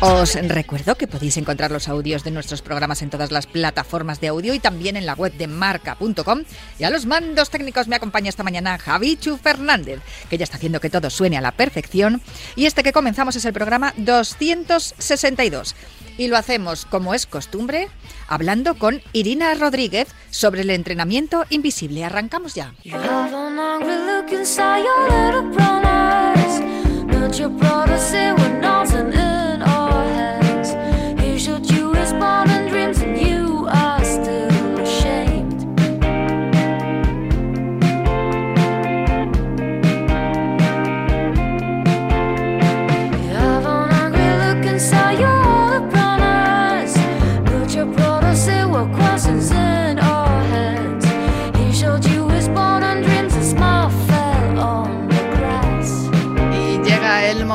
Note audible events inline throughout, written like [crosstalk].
Os recuerdo que podéis encontrar los audios de nuestros programas en todas las plataformas de audio y también en la web de marca.com. Y a los mandos técnicos me acompaña esta mañana Javichu Fernández, que ya está haciendo que todo suene a la perfección. Y este que comenzamos es el programa 262. Y lo hacemos, como es costumbre, hablando con Irina Rodríguez sobre el entrenamiento invisible. Arrancamos ya.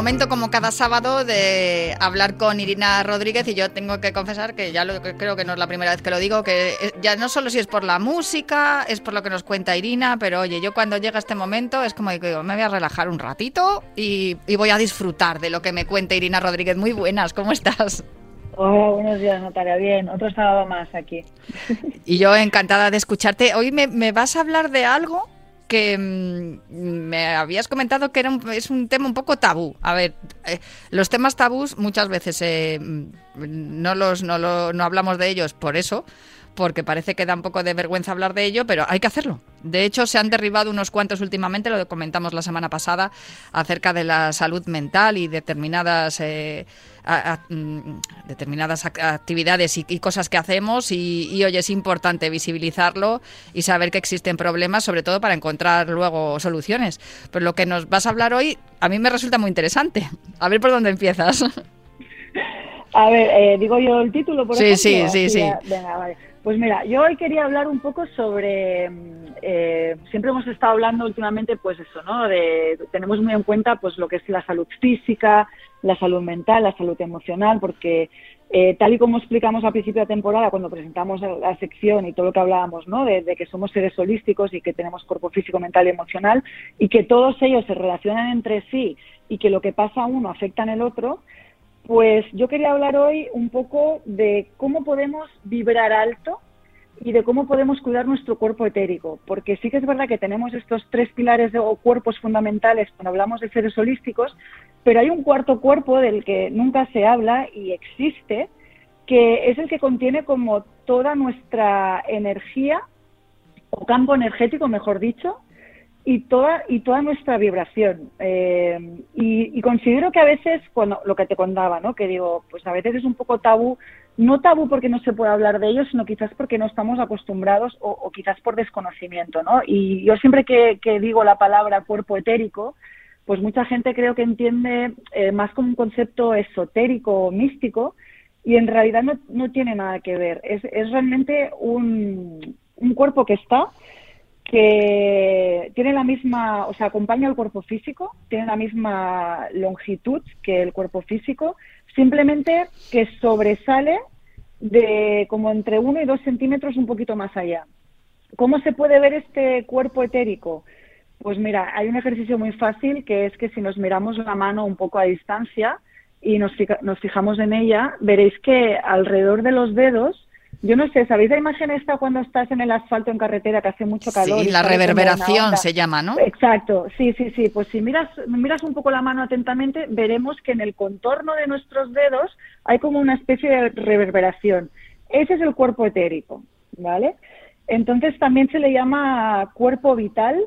Momento como cada sábado de hablar con Irina Rodríguez y yo tengo que confesar que ya lo, creo que no es la primera vez que lo digo, que ya no solo si es por la música, es por lo que nos cuenta Irina, pero oye, yo cuando llega este momento es como digo, me voy a relajar un ratito y, y voy a disfrutar de lo que me cuenta Irina Rodríguez. Muy buenas, ¿cómo estás? Hola, buenos días Natalia, bien, otro sábado más aquí. Y yo encantada de escucharte. Hoy me, vas a hablar de algo que mm, me habías comentado que era un, es un tema un poco tabú. A ver, eh, los temas tabús muchas veces eh, mm, no, los, no, no hablamos de ellos por eso, porque parece que da un poco de vergüenza hablar de ello, pero hay que hacerlo. De hecho, se han derribado unos cuantos últimamente, lo comentamos la semana pasada, acerca de la salud mental y determinadas, eh, mm, determinadas actividades y, cosas que hacemos. Y, hoy es importante visibilizarlo y saber que existen problemas, sobre todo para encontrar luego soluciones. Pero lo que nos vas a hablar hoy, a mí me resulta muy interesante. A ver por dónde empiezas. [laughs] A ver, eh, digo yo el título, por sí, Sí, sí, sí. Venga, vale. Pues mira, yo hoy quería hablar un poco sobre, mm, eh, siempre hemos estado hablando últimamente, pues eso, ¿no? De, tenemos muy en cuenta, pues lo que es la salud física, la salud mental, la salud emocional, porque eh, tal y como explicamos al principio de temporada, cuando presentamos la sección y todo lo que hablábamos, ¿no? De, de, que somos seres holísticos y que tenemos cuerpo físico, mental y emocional, y que todos ellos se relacionan entre sí y que lo que pasa a uno afecta en el otro, pues yo quería hablar hoy un poco de cómo podemos vibrar alto y de cómo podemos cuidar nuestro cuerpo etérico, porque sí que es verdad que tenemos estos tres pilares o cuerpos fundamentales cuando hablamos de seres holísticos, pero hay un cuarto cuerpo del que nunca se habla y existe, que es el que contiene como toda nuestra energía o campo energético, mejor dicho, y toda y toda nuestra vibración. Eh, y, considero que a veces cuando lo que te contaba no que digo pues a veces es un poco tabú no tabú porque no se puede hablar de ello sino quizás porque no estamos acostumbrados o, quizás por desconocimiento no y yo siempre que, digo la palabra cuerpo etérico pues mucha gente creo que entiende eh, más como un concepto esotérico o místico y en realidad no, no tiene nada que ver. Es, es realmente un, un cuerpo que está que tiene la misma, o sea, acompaña al cuerpo físico, tiene la misma longitud que el cuerpo físico, simplemente que sobresale de como entre uno y dos centímetros un poquito más allá. ¿Cómo se puede ver este cuerpo etérico? Pues mira, hay un ejercicio muy fácil que es que si nos miramos la mano un poco a distancia y nos fijamos en ella, veréis que alrededor de los dedos yo no sé, ¿sabéis la imagen esta cuando estás en el asfalto en carretera que hace mucho calor? Sí, la reverberación se llama, ¿no? Exacto, sí, sí, sí. Pues si miras, miras un poco la mano atentamente, veremos que en el contorno de nuestros dedos hay como una especie de reverberación. Ese es el cuerpo etérico, ¿vale? Entonces también se le llama cuerpo vital,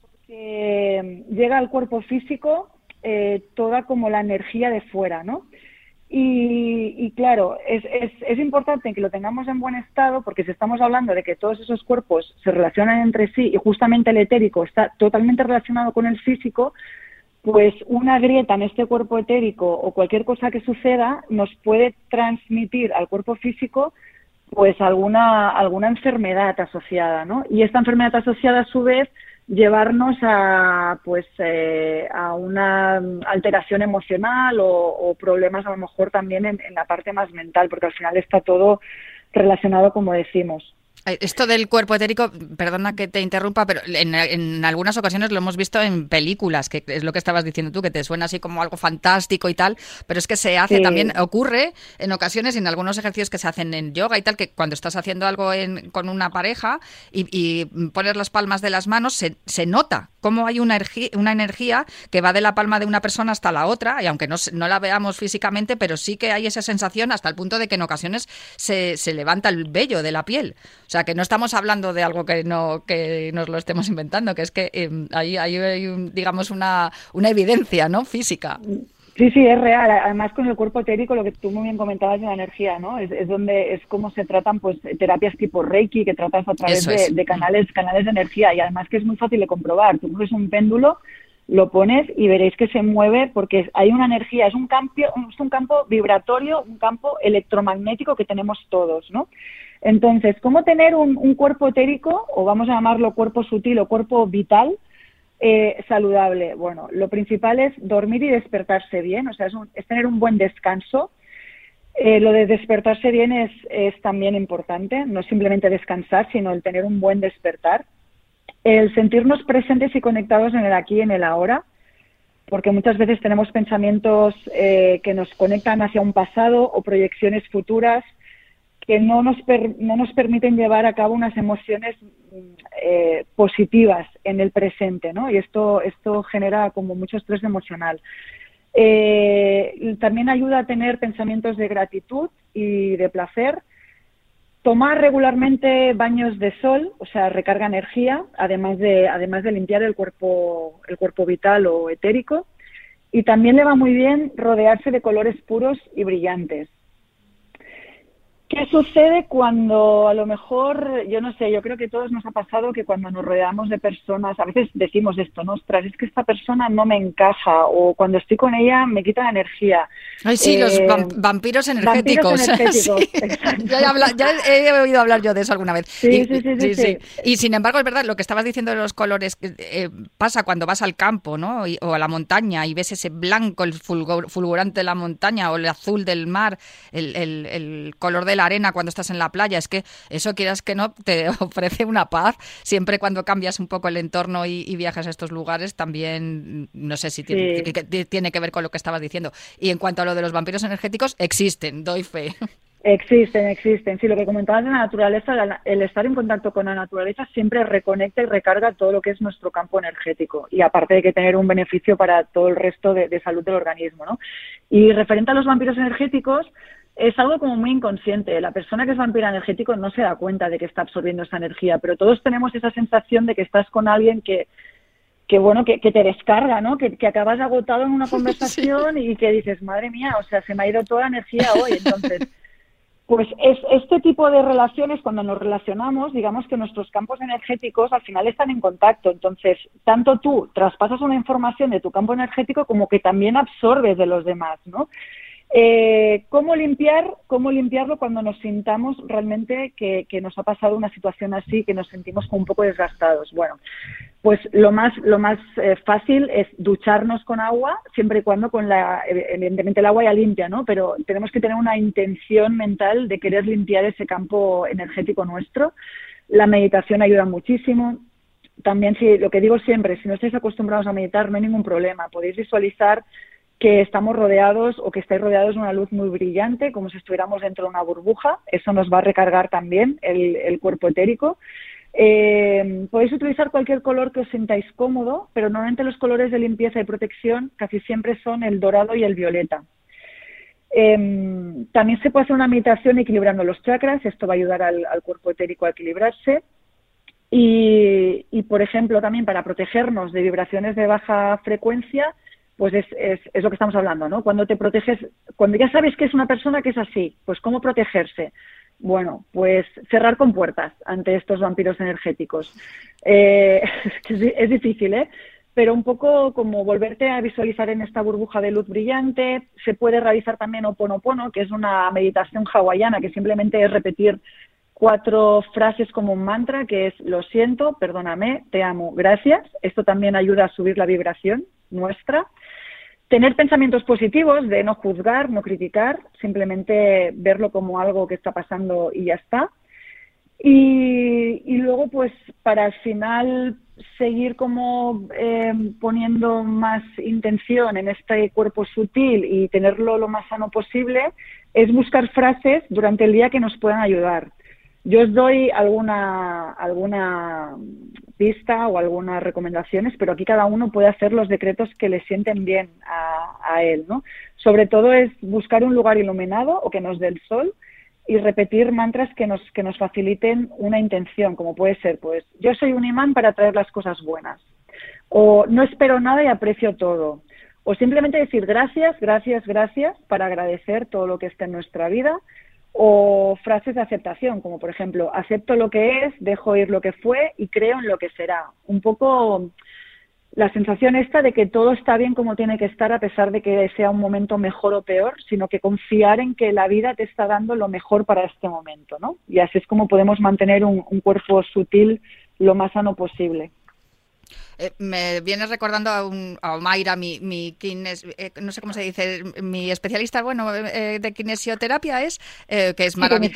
porque llega al cuerpo físico eh, toda como la energía de fuera, ¿no? Y, claro, es, es, importante que lo tengamos en buen estado porque si estamos hablando de que todos esos cuerpos se relacionan entre sí y justamente el etérico está totalmente relacionado con el físico, pues una grieta en este cuerpo etérico o cualquier cosa que suceda nos puede transmitir al cuerpo físico pues alguna, alguna enfermedad asociada, ¿no? Y esta enfermedad asociada a su vez llevarnos a pues eh, a una alteración emocional o, problemas a lo mejor también en, en, la parte más mental porque al final está todo relacionado como decimos esto del cuerpo etérico, perdona que te interrumpa, pero en, algunas ocasiones lo hemos visto en películas, que es lo que estabas diciendo tú, que te suena así como algo fantástico y tal, pero es que se hace también, ocurre en ocasiones en algunos ejercicios que se hacen en yoga y tal, que cuando estás haciendo algo con una pareja y, y, pones las palmas de las manos, se, se nota cómo hay una, una energía que va de la palma de una persona hasta la otra, y aunque no, no la veamos físicamente, pero sí que hay esa sensación hasta el punto de que en ocasiones se, se levanta el vello de la piel. O sea, que no estamos hablando de algo que no que nos lo estemos inventando, que es que eh, hay, hay, digamos, una, una evidencia ¿no? física. Sí, sí, es real. Además, con el cuerpo etérico, lo que tú muy bien comentabas de la energía, ¿no? Es, es donde es como se tratan, pues, terapias tipo Reiki, que tratas a través de, canales, canales de energía. Y además que es muy fácil de comprobar. Tú coges un péndulo, lo pones y veréis que se mueve porque hay una energía, es un campo, es un campo vibratorio, un campo electromagnético que tenemos todos, ¿no? Entonces, ¿cómo tener un, un cuerpo etérico, o vamos a llamarlo cuerpo sutil o cuerpo vital? Eh, saludable? Bueno, lo principal es dormir y despertarse bien, o sea, es, tener un buen descanso. Eh, lo de despertarse bien es, es, también importante, no simplemente descansar, sino el tener un buen despertar. El sentirnos presentes y conectados en el aquí y en el ahora, porque muchas veces tenemos pensamientos eh, que nos conectan hacia un pasado o proyecciones futuras que no nos, no nos permiten llevar a cabo unas emociones eh, positivas en el presente, ¿no? Y esto, esto genera como mucho estrés emocional. Eh, también ayuda a tener pensamientos de gratitud y de placer. Tomar regularmente baños de sol, o sea, recarga energía, además de, además de limpiar el cuerpo, el cuerpo vital o etérico. Y también le va muy bien rodearse de colores puros y brillantes. ¿Qué sucede cuando a lo mejor, yo no sé, yo creo que a todos nos ha pasado que cuando nos rodeamos de personas, a veces decimos esto, ¿no? Ostras, es que esta persona no me encaja o cuando estoy con ella me quita la energía. Ay, sí, los eh, vampiros energéticos. [laughs] ya, he oído hablar yo de eso alguna vez. Sí, sí, sí, sí, Y sin embargo, es verdad, lo que estabas diciendo de los colores eh, pasa cuando vas al campo, ¿no? o a la montaña y ves ese blanco, el fulgurante de la montaña o el azul del mar, el, el, el color de la arena cuando estás en la playa. Es que eso, quieras que no, te [laughs] ofrece una paz. Siempre cuando cambias un poco el entorno y, viajas a estos lugares, también, no sé si tiene, que, ver con lo que estabas diciendo. Y en cuanto a lo de los vampiros energéticos, existen, doy fe. [laughs] Existen, existen. Sí, lo que comentabas de la naturaleza, el estar en contacto con la naturaleza siempre reconecta y recarga todo lo que es nuestro campo energético. Y aparte de que tener un beneficio para todo el resto de, de salud del organismo, ¿no? Y referente a los vampiros energéticos, es algo como muy inconsciente. La persona que es vampiro energético no se da cuenta de que está absorbiendo esa energía, pero todos tenemos esa sensación de que estás con alguien que, que bueno, que, te descarga, ¿no? Que, que, acabas agotado en una [laughs] conversación y que dices, madre mía, o sea, se me ha ido toda la energía hoy. Entonces, pues es este tipo de relaciones, cuando nos relacionamos, digamos que nuestros campos energéticos al final están en contacto. Entonces, tanto tú traspasas una información de tu campo energético como que también absorbes de los demás, ¿no? Eh, ¿Cómo limpiar? ¿Cómo limpiarlo cuando nos sintamos realmente que, nos ha pasado una situación así, que nos sentimos un poco desgastados? Bueno, pues lo más, lo más eh, fácil es ducharnos con agua, siempre y cuando con la, evidentemente el agua ya limpia, ¿no? Pero tenemos que tener una intención mental de querer limpiar ese campo energético nuestro. La meditación ayuda muchísimo. También, si lo que digo siempre, si no estáis acostumbrados a meditar, no hay ningún problema. Podéis visualizar que estamos rodeados o que estáis rodeados de una luz muy brillante, como si estuviéramos dentro de una burbuja. Eso nos va a recargar también el, cuerpo etérico. Eh, podéis utilizar cualquier color que os sintáis cómodo, pero normalmente los colores de limpieza y protección casi siempre son el dorado y el violeta. Em, también se puede hacer una meditación equilibrando los chakras, esto va a ayudar al, cuerpo etérico a equilibrarse. Y, por ejemplo, también para protegernos de vibraciones de baja frecuencia, pues es, es, lo que estamos hablando, ¿no? Cuando te proteges, cuando ya sabes que es una persona que es así, pues ¿cómo protegerse? Bueno, pues cerrar con puertas ante estos vampiros energéticos. Eh, [laughs] es difícil, ¿eh? pero un poco como volverte a visualizar en esta burbuja de luz brillante. Se puede realizar también Oponopono, que es una meditación hawaiana que simplemente es repetir cuatro frases como un mantra, que es lo siento, perdóname, te amo, gracias. Esto también ayuda a subir la vibración nuestra. Tener pensamientos positivos de no juzgar, no criticar, simplemente verlo como algo que está pasando y ya está. Y, luego, pues, para al final seguir como eh, poniendo más intención en este cuerpo sutil y tenerlo lo más sano posible, es buscar frases durante el día que nos puedan ayudar. Yo os doy alguna, alguna pista o algunas recomendaciones, pero aquí cada uno puede hacer los decretos que le sienten bien a, a él, ¿no? Sobre todo es buscar un lugar iluminado o que nos dé el sol y repetir mantras que nos, que nos faciliten una intención, como puede ser, pues, yo soy un imán para traer las cosas buenas, o no espero nada y aprecio todo, o simplemente decir gracias, gracias, gracias para agradecer todo lo que está en nuestra vida, o frases de aceptación, como por ejemplo, acepto lo que es, dejo ir lo que fue y creo en lo que será. Un poco la sensación esta de que todo está bien como tiene que estar a pesar de que sea un momento mejor o peor, sino que confiar en que la vida te está dando lo mejor para este momento, ¿no? Y así es como podemos mantener un, un cuerpo sutil lo más sano posible. Eh, me viene recordando a, un, a Omaira, mi, mi kines, eh, no sé cómo se dice, mi especialista, bueno, eh, de kinesioterapia es, que es maravillosa.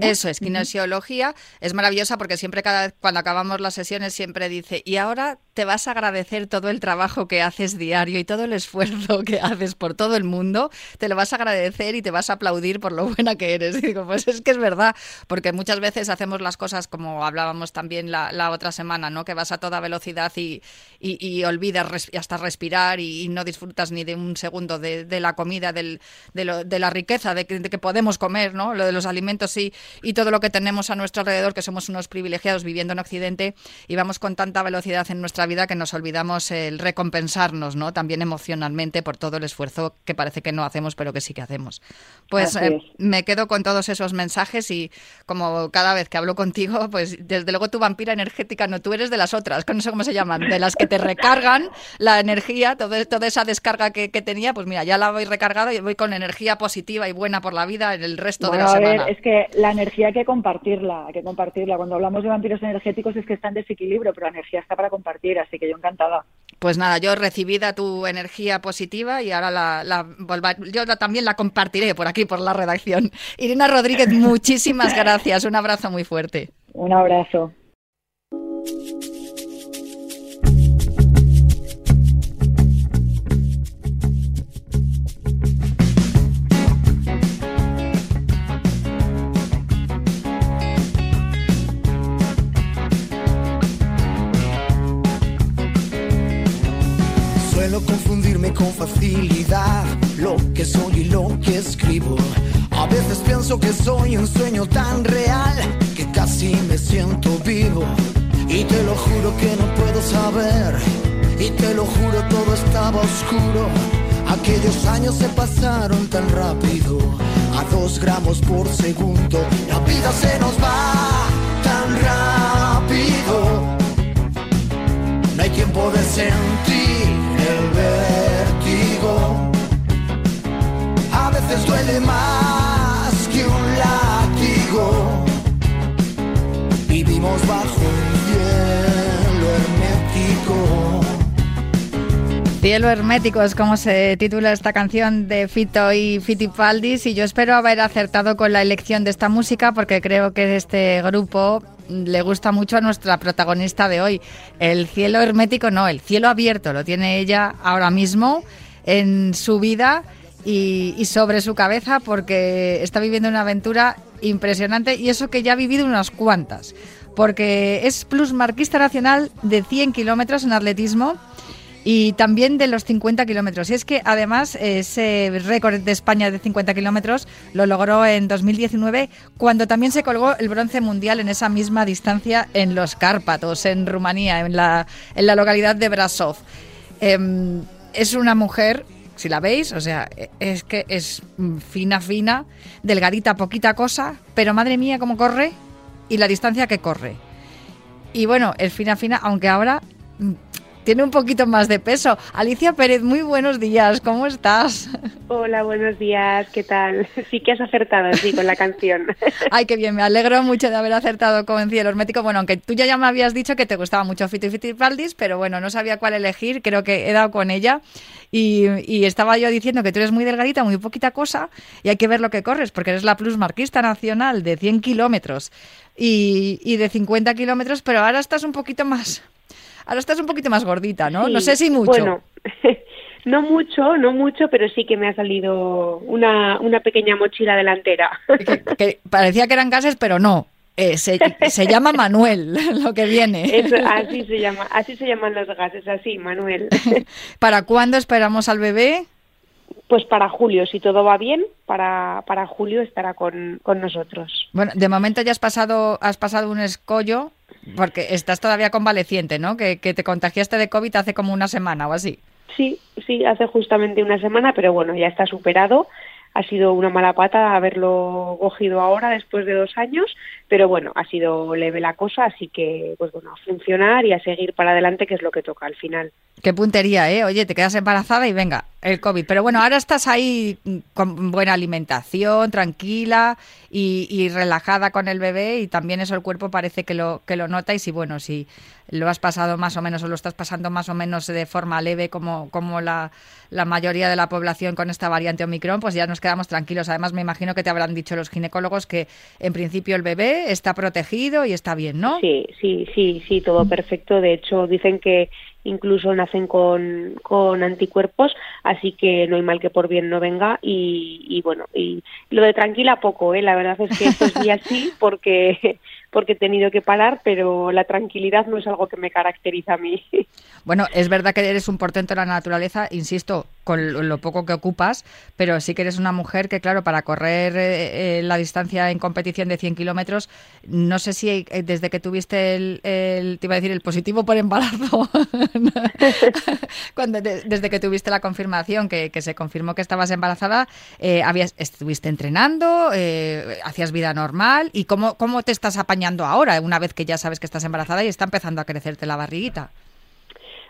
Eso es, kinesiología. Es maravillosa porque siempre cada cuando acabamos las sesiones siempre dice, y ahora te vas a agradecer todo el trabajo que haces diario y todo el esfuerzo que haces por todo el mundo, te lo vas a agradecer y te vas a aplaudir por lo buena que eres. [laughs] Digo, pues es que es verdad, porque muchas veces hacemos las cosas como hablábamos también la, la otra semana, ¿no? Que vas a toda velocidad y y, olvidas hasta respirar y, no disfrutas ni de un segundo de, la comida, de, la riqueza de que, podemos comer, ¿no? Lo de los alimentos y, y todo lo que tenemos a nuestro alrededor, que somos unos privilegiados viviendo en Occidente y vamos con tanta velocidad en nuestra vida que nos olvidamos el recompensarnos, ¿no? También emocionalmente por todo el esfuerzo que parece que no hacemos, pero que sí que hacemos. Pues eh, me quedo con todos esos mensajes y como cada vez que hablo contigo, pues desde luego tu vampira energética, no, tú eres de las otras, no sé cómo se llaman, de las que te recargan la energía, todo, toda esa descarga que, tenía, pues mira, ya la voy recargada y voy con energía positiva y buena por la vida en el resto de la a semana. Ver, es que la energía hay que compartirla, hay que compartirla. Cuando hablamos de vampiros energéticos es que está en desequilibrio, pero la energía está para compartir, así que yo encantada. Pues nada, yo recibida tu energía positiva y ahora la, la yo también la compartiré por aquí, por la redacción. Irina Rodríguez, muchísimas [laughs] gracias. Un abrazo muy fuerte. Un abrazo. Confundirme con facilidad lo que soy y lo que escribo. A veces pienso que soy un sueño tan real que casi me siento vivo. Y te lo juro que no puedo saber. Y te lo juro todo estaba oscuro. Aquellos años se pasaron tan rápido, a dos gramos por segundo. La vida se nos va tan rápido. No hay tiempo de sentir Cielo hermético es como se titula esta canción de Fito y Fitipaldis y yo espero haber acertado con la elección de esta música porque creo que este grupo le gusta mucho a nuestra protagonista de hoy. El cielo hermético no, el cielo abierto lo tiene ella ahora mismo en su vida y, y sobre su cabeza porque está viviendo una aventura impresionante y eso que ya ha vivido unas cuantas. Porque es plusmarquista nacional de 100 kilómetros en atletismo y también de los 50 kilómetros. Y es que además ese récord de España de 50 kilómetros lo logró en 2019 cuando también se colgó el bronce mundial en esa misma distancia en los Cárpatos, en Rumanía, en la, en la localidad de Brasov. Em, es una mujer si la veis, o sea, es que es fina, fina, delgadita, poquita cosa, pero madre mía, cómo corre y la distancia que corre. Y bueno, es fina, fina, aunque ahora tiene un poquito más de peso. Alicia Pérez, muy buenos días, ¿cómo estás? Hola, buenos días, ¿qué tal? [laughs] Sí que has acertado, sí, con la canción. [laughs] Ay, qué bien, me alegro mucho de haber acertado con Cielo Hermético. Bueno, aunque tú ya, me habías dicho que te gustaba mucho Fiti Fiti Paldis, pero bueno, no sabía cuál elegir, creo que he dado con ella. Y, y, estaba yo diciendo que tú eres muy delgadita, muy poquita cosa, y hay que ver lo que corres, porque eres la plusmarquista nacional de 100 kilómetros y, y de 50 kilómetros, pero ahora estás un poquito más Ahora estás un poquito más gordita, ¿no? no sé si mucho. Bueno, [laughs] no mucho, no mucho, pero sí que me ha salido una, una pequeña mochila delantera. Que, parecía que eran gases, pero no. Eh, se, se, llama Manuel, [laughs] lo que viene. así se llama, así se llaman los gases, así, Manuel. [laughs] ¿Para cuándo esperamos al bebé? Pues para julio, si todo va bien, para, para julio estará con, con nosotros. Bueno, de momento ya has pasado, has pasado un escollo porque estás todavía convaleciente, ¿no? Que, que te contagiaste de COVID hace como una semana o así. Sí, sí, hace justamente una semana, pero bueno, ya está superado ha sido una mala pata haberlo cogido ahora después de dos años, pero bueno, ha sido leve la cosa, así que pues bueno, a funcionar y a seguir para adelante, que es lo que toca al final. Qué puntería, ¿eh? Oye, te quedas embarazada y venga, el COVID. Pero bueno, ahora estás ahí con buena alimentación, tranquila y, y relajada con el bebé y también eso el cuerpo parece que lo, que lo nota y si bueno, si lo has pasado más o menos o lo estás pasando más o menos de forma leve como, como la, la mayoría de la población con esta variante Omicron, pues ya nos quedamos tranquilos. Además, me imagino que te habrán dicho los ginecólogos que en principio el bebé está protegido y está bien, ¿no? Sí, sí, sí, sí, todo perfecto. De hecho, dicen que incluso nacen con, con anticuerpos, así que no hay mal que por bien no venga. Y, y bueno, y lo de tranquila poco, ¿eh? la verdad es que estos días sí, [laughs] porque porque he tenido que parar, pero la tranquilidad no es algo que me caracteriza a mí. Bueno, es verdad que eres un portento de la naturaleza, insisto, con lo poco que ocupas, pero sí que eres una mujer que, claro, para correr eh, eh, la distancia en competición de 100 kilómetros, no sé si eh, desde que tuviste el, te iba a decir, el positivo por embarazo, [laughs] cuando desde que tuviste la confirmación, que, se confirmó que estabas embarazada, habías, estuviste entrenando, hacías vida normal, ¿y cómo, cómo te estás apañando ahora, una vez que ya sabes que estás embarazada y está empezando a crecerte la barriguita?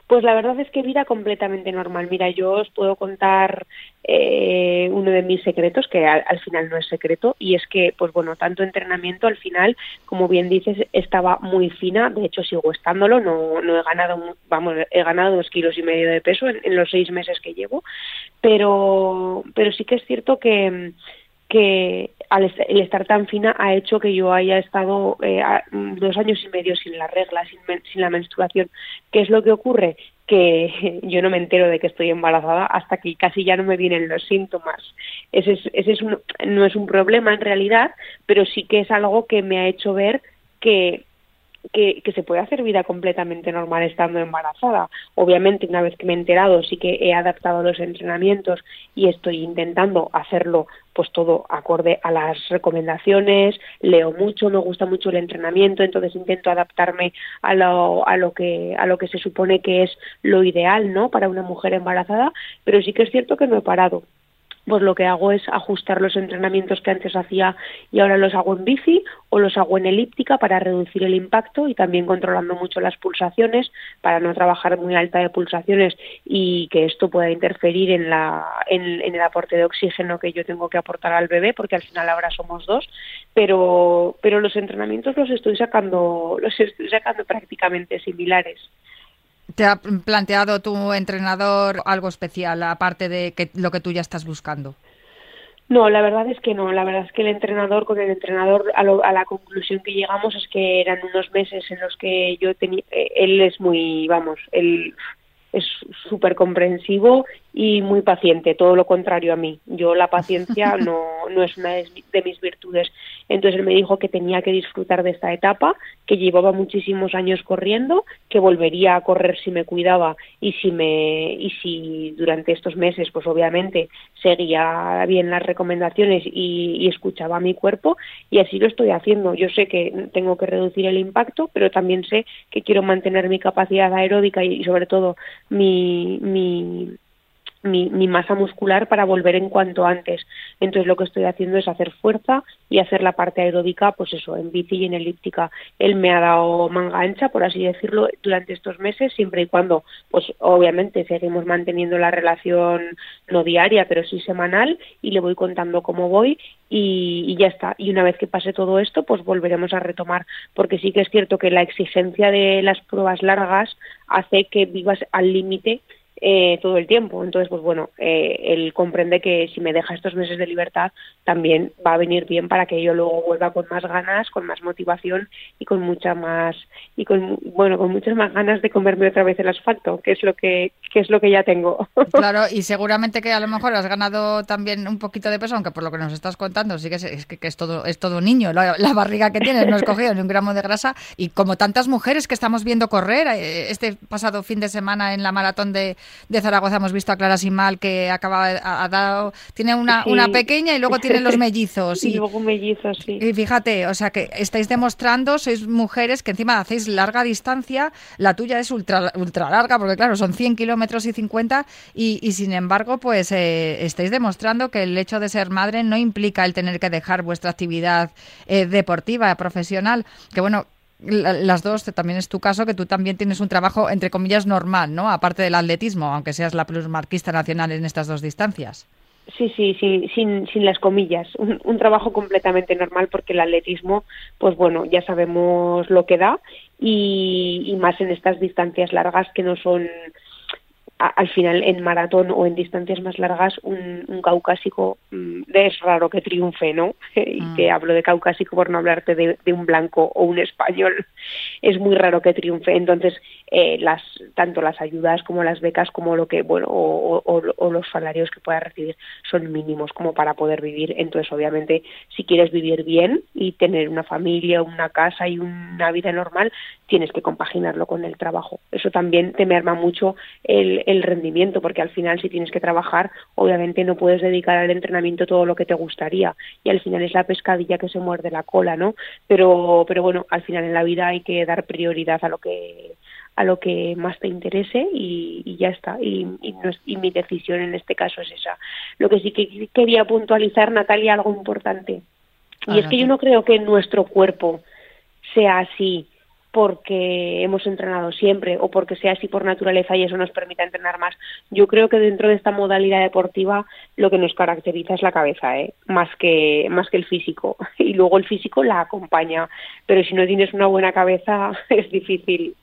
Pues la verdad es que vida completamente normal. Mira, yo os puedo contar eh, uno de mis secretos, que al, final no es secreto, y es que, pues bueno, tanto entrenamiento al final, como bien dices, estaba muy fina. De hecho, sigo estándolo. No, no he ganado, vamos, he ganado dos kilos y medio de peso en, en los seis meses que llevo, pero, pero sí que es cierto que que al el estar tan fina ha hecho que yo haya estado eh, dos años y medio sin la regla, sin, sin, la menstruación. ¿Qué es lo que ocurre? Que [laughs] yo no me entero de que estoy embarazada hasta que casi ya no me vienen los síntomas. Ese, es, ese es un, no es un problema en realidad, pero sí que es algo que me ha hecho ver que que, se puede hacer vida completamente normal estando embarazada. Obviamente, una vez que me he enterado, sí que he adaptado los entrenamientos y estoy intentando hacerlo pues todo acorde a las recomendaciones, leo mucho, me gusta mucho el entrenamiento, entonces intento adaptarme a lo, a lo que a lo que se supone que es lo ideal, ¿no? para una mujer embarazada, pero sí que es cierto que no he parado pues lo que hago es ajustar los entrenamientos que antes hacía y ahora los hago en bici o los hago en elíptica para reducir el impacto y también controlando mucho las pulsaciones para no trabajar muy alta de pulsaciones y que esto pueda interferir en, la, en, el aporte de oxígeno que yo tengo que aportar al bebé porque al final ahora somos dos. Pero pero los entrenamientos los estoy sacando los estoy sacando prácticamente similares ¿Te ha planteado tu entrenador algo especial, aparte de que, lo que tú ya estás buscando? No, la verdad es que no. La verdad es que el entrenador, con el entrenador, a, a la conclusión que llegamos es que eran unos meses en los que yo tenía. Eh, él es muy, vamos, él es súper comprensivo y muy paciente, todo lo contrario a mí. Yo la paciencia [laughs] no, no es una de mis virtudes. Entonces él me dijo que tenía que disfrutar de esta etapa, que llevaba muchísimos años corriendo, que volvería a correr si me cuidaba y si me y si durante estos meses, pues obviamente seguía bien las recomendaciones y, y escuchaba a mi cuerpo y así lo estoy haciendo. Yo sé que tengo que reducir el impacto, pero también sé que quiero mantener mi capacidad aeróbica y sobre todo mi, mi mi, mi, masa muscular para volver en cuanto antes. Entonces lo que estoy haciendo es hacer fuerza y hacer la parte aeróbica, pues eso, en bici y en elíptica. Él me ha dado manga ancha, por así decirlo, durante estos meses, siempre y cuando, pues obviamente seguimos manteniendo la relación no diaria, pero sí semanal, y le voy contando cómo voy y, y ya está. Y una vez que pase todo esto, pues volveremos a retomar, porque sí que es cierto que la exigencia de las pruebas largas hace que vivas al límite eh, todo el tiempo. Entonces, pues bueno, eh, él comprende que si me deja estos meses de libertad, también va a venir bien para que yo luego vuelva con más ganas, con más motivación y con mucha más y con bueno, con muchas más ganas de comerme otra vez el asfalto, que es lo que que es lo que ya tengo. [laughs] Claro, y seguramente que a lo mejor has ganado también un poquito de peso, aunque por lo que nos estás contando sí que es, que, es todo es todo un niño, la, barriga que tienes no has cogido ni un gramo de grasa y como tantas mujeres que estamos viendo correr eh, este pasado fin de semana en la maratón de de Zaragoza hemos visto a Clara Simal que acaba ha, dado tiene una, una pequeña y luego tiene los [laughs] mellizos y, luego mellizos sí y fíjate o sea que estáis demostrando sois mujeres que encima hacéis larga distancia la tuya es ultra ultra larga porque claro son 100 kilómetros y 50 y, y sin embargo pues eh, estáis demostrando que el hecho de ser madre no implica el tener que dejar vuestra actividad eh, deportiva profesional que bueno las dos, también es tu caso, que tú también tienes un trabajo, entre comillas, normal, ¿no? Aparte del atletismo, aunque seas la plusmarquista nacional en estas dos distancias. Sí, sí, sí, sin, sin las comillas. Un, trabajo completamente normal porque el atletismo, pues bueno, ya sabemos lo que da y más en estas distancias largas que no son al final en maratón o en distancias más largas un, un caucásico mm, es raro que triunfe, ¿no? [laughs] y mm. que hablo de caucásico por no hablarte de, de, un blanco o un español, [laughs] es muy raro que triunfe. Entonces, eh, las tanto las ayudas como las becas como lo que, bueno, o, o, o los salarios que puedas recibir son mínimos como para poder vivir. Entonces, obviamente, si quieres vivir bien y tener una familia, una casa y una vida normal, tienes que compaginarlo con el trabajo. Eso también te merma mucho el el rendimiento, porque al final si tienes que trabajar, obviamente no puedes dedicar al entrenamiento todo lo que te gustaría y al final es la pescadilla que se muerde la cola, ¿no? Pero, pero bueno, al final en la vida hay que dar prioridad a lo que a lo que más te interese y, y ya está. Y, y, no es, y, mi decisión en este caso es esa. Lo que sí que quería puntualizar, Natalia, algo importante. Y es que yo no creo que nuestro cuerpo sea así porque hemos entrenado siempre o porque sea así por naturaleza y eso nos permita entrenar más. Yo creo que dentro de esta modalidad deportiva lo que nos caracteriza es la cabeza, ¿eh? más que más que el físico [laughs] y luego el físico la acompaña, pero si no tienes una buena cabeza [laughs] es difícil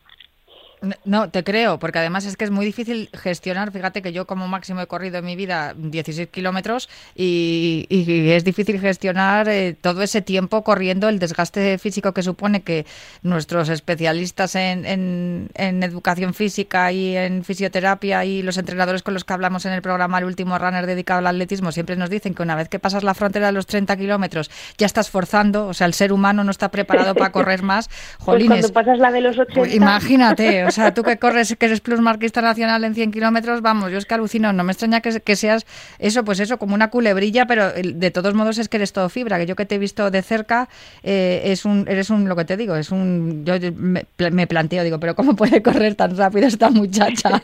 no, te creo, porque además es que es muy difícil gestionar. Fíjate que yo como máximo he corrido en mi vida 16 kilómetros y, y, es difícil gestionar eh, todo ese tiempo corriendo, el desgaste físico que supone que nuestros especialistas en, en, en, educación física y en fisioterapia y los entrenadores con los que hablamos en el programa El último runner dedicado al atletismo siempre nos dicen que una vez que pasas la frontera de los 30 kilómetros ya estás forzando, o sea, el ser humano no está preparado para correr más. Jolines, pues cuando pasas la de los 80... Pues imagínate, o sea, tú que corres, que eres plusmarquista nacional en 100 kilómetros, vamos, yo es que alucino, no me extraña que, que, seas eso, pues eso, como una culebrilla, pero de todos modos es que eres todo fibra, que yo que te he visto de cerca, eh, es un, eres un, lo que te digo, es un, yo me, me, planteo, digo, pero ¿cómo puede correr tan rápido esta muchacha?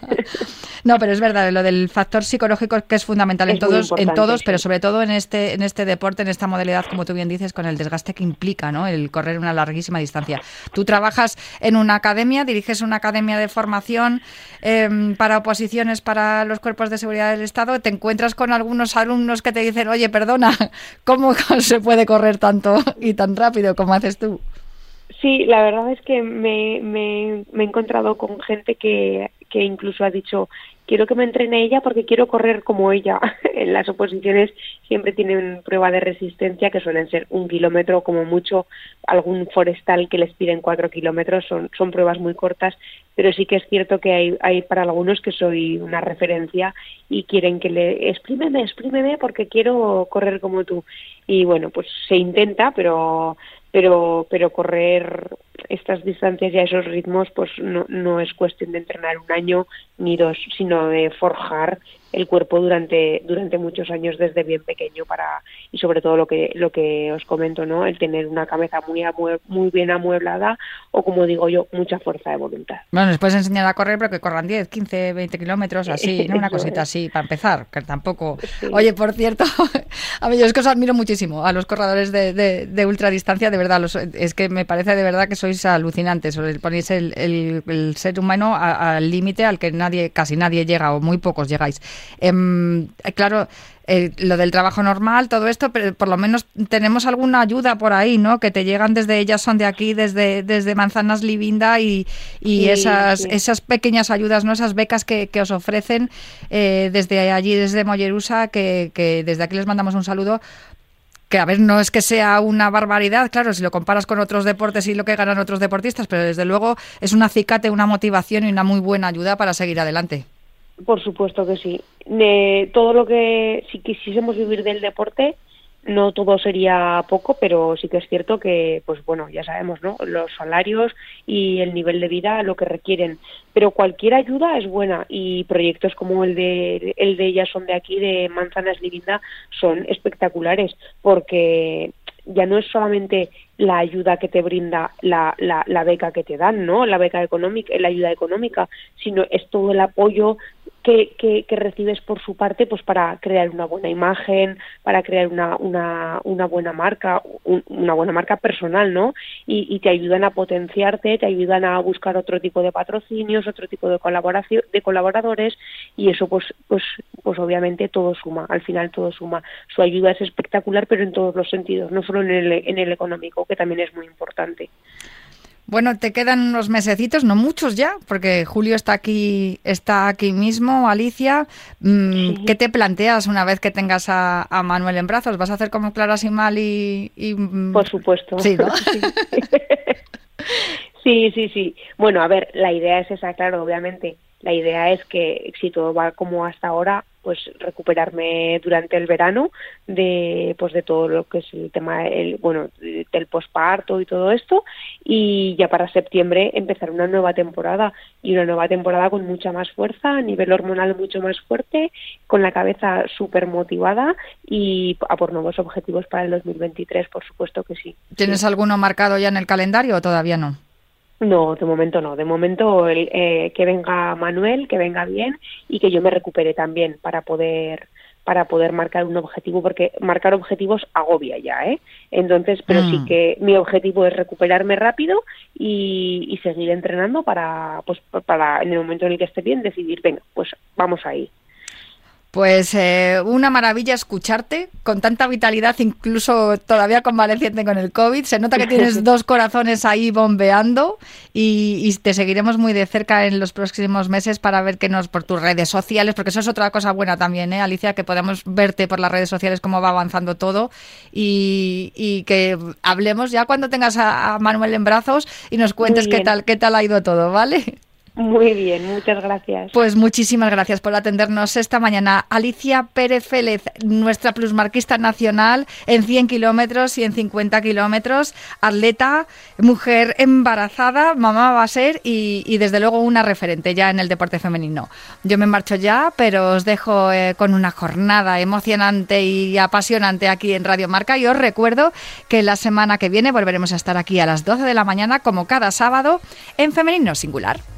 no, pero es verdad, lo del factor psicológico que es fundamental es en todos, en todos, pero sobre todo en este, en este deporte, en esta modalidad, como tú bien dices, con el desgaste que implica, ¿no? El correr una larguísima distancia. Tú trabajas en una academia, diriges una academia de formación eh, para oposiciones para los cuerpos de seguridad del Estado, te encuentras con algunos alumnos que te dicen, oye, perdona, [laughs] ¿cómo [laughs] se puede correr tanto y tan rápido como haces tú? Sí, la verdad es que me, me, me he encontrado con gente que, que incluso ha dicho quiero que me entrene ella porque quiero correr como ella. [laughs] en las oposiciones siempre tienen prueba de resistencia que suelen ser un kilómetro como mucho, algún forestal que les piden cuatro kilómetros, son, son pruebas muy cortas, pero sí que es cierto que hay, hay para algunos que soy una referencia y quieren que le exprímeme, exprímeme porque quiero correr como tú. Y bueno, pues se intenta, pero pero pero correr estas distancias y a esos ritmos pues no, no es cuestión de entrenar un año ni dos, sino de forjar el cuerpo durante durante muchos años desde bien pequeño para y sobre todo lo que lo que os comento no el tener una cabeza muy muy bien amueblada o como digo yo mucha fuerza de voluntad. Bueno les puedes enseñar a correr pero que corran 10 15 20 kilómetros así [laughs] no una cosita así para empezar que tampoco. Oye por cierto [laughs] a mí yo es que os admiro muchísimo a los corredores de, de, de ultradistancia de verdad los, es que me parece de verdad que sois alucinantes ponéis el, el, ser humano al límite al que nadie casi nadie llega o muy pocos llegáis Em, claro, eh, lo del trabajo normal, todo esto, pero por lo menos tenemos alguna ayuda por ahí, ¿no? Que te llegan desde ellas, son de aquí, desde, desde Manzanas Livinda y, y esas, esas pequeñas ayudas, ¿no? Esas becas que, que os ofrecen eh, desde allí, desde Mollerusa, que, que desde aquí les mandamos un saludo que a ver, no es que sea una barbaridad, claro, si lo comparas con otros deportes y lo que ganan otros deportistas, pero desde luego es un acicate, una motivación y una muy buena ayuda para seguir adelante. Por supuesto que sí. todo lo que, si quisiésemos vivir del deporte, no todo sería poco, pero sí que es cierto que, pues bueno, ya sabemos, ¿no? Los salarios y el nivel de vida lo que requieren. Pero cualquier ayuda es buena y proyectos como el de, el de ellas son de aquí, de Manzanas Livinda, son espectaculares porque ya no es solamente la ayuda que te brinda la, la, la, beca que te dan, ¿no? La beca económica, la ayuda económica, sino es todo el apoyo que, que, recibes por su parte pues para crear una buena imagen, para crear una, una, una buena marca, una buena marca personal, ¿no? Y, y, te ayudan a potenciarte, te ayudan a buscar otro tipo de patrocinios, otro tipo de de colaboradores y eso pues, pues, pues obviamente todo suma, al final todo suma. Su ayuda es espectacular pero en todos los sentidos, no solo en el, en el económico, que también es muy importante. Bueno, te quedan unos mesecitos, no muchos ya, porque Julio está aquí, está aquí mismo, Alicia. Mm, ¿Qué te planteas una vez que tengas a, Manuel en brazos? ¿Vas a hacer como Clara Simal y, y mm? Por supuesto. Sí, ¿no? [laughs] [laughs] sí, sí, sí. Bueno, a ver, la idea es esa, claro, obviamente. La idea es que si todo va como hasta ahora, pues recuperarme durante el verano de pues de todo lo que es el tema el bueno del posparto y todo esto y ya para septiembre empezar una nueva temporada y una nueva temporada con mucha más fuerza a nivel hormonal mucho más fuerte con la cabeza súper motivada y a por nuevos objetivos para el 2023 por supuesto que sí. Tienes alguno marcado ya en el calendario o todavía no no, de momento no. De momento el, eh, que venga Manuel, que venga bien y que yo me recupere también para poder para poder marcar un objetivo, porque marcar objetivos agobia ya, ¿eh? Entonces, pero sí mm. que mi objetivo es recuperarme rápido y, y seguir entrenando para, pues, para en el momento en el que esté bien decidir, venga, pues vamos ahí. Pues eh, una maravilla escucharte con tanta vitalidad, incluso todavía convaleciente con el COVID. Se nota que tienes [laughs] dos corazones ahí bombeando y, te seguiremos muy de cerca en los próximos meses para ver que nos por tus redes sociales, porque eso es otra cosa buena también, ¿eh, Alicia, que podemos verte por las redes sociales cómo va avanzando todo y, que hablemos ya cuando tengas a, a, Manuel en brazos y nos cuentes qué tal qué tal ha ido todo, ¿vale? Muy bien, muchas gracias. Pues muchísimas gracias por atendernos esta mañana. Alicia Pérez Félez, nuestra plusmarquista nacional en 100 kilómetros y en 50 kilómetros, atleta, mujer embarazada, mamá va a ser y, desde luego una referente ya en el deporte femenino. Yo me marcho ya, pero os dejo eh, con una jornada emocionante y apasionante aquí en Radio Marca y os recuerdo que la semana que viene volveremos a estar aquí a las 12 de la mañana como cada sábado en Femenino Singular.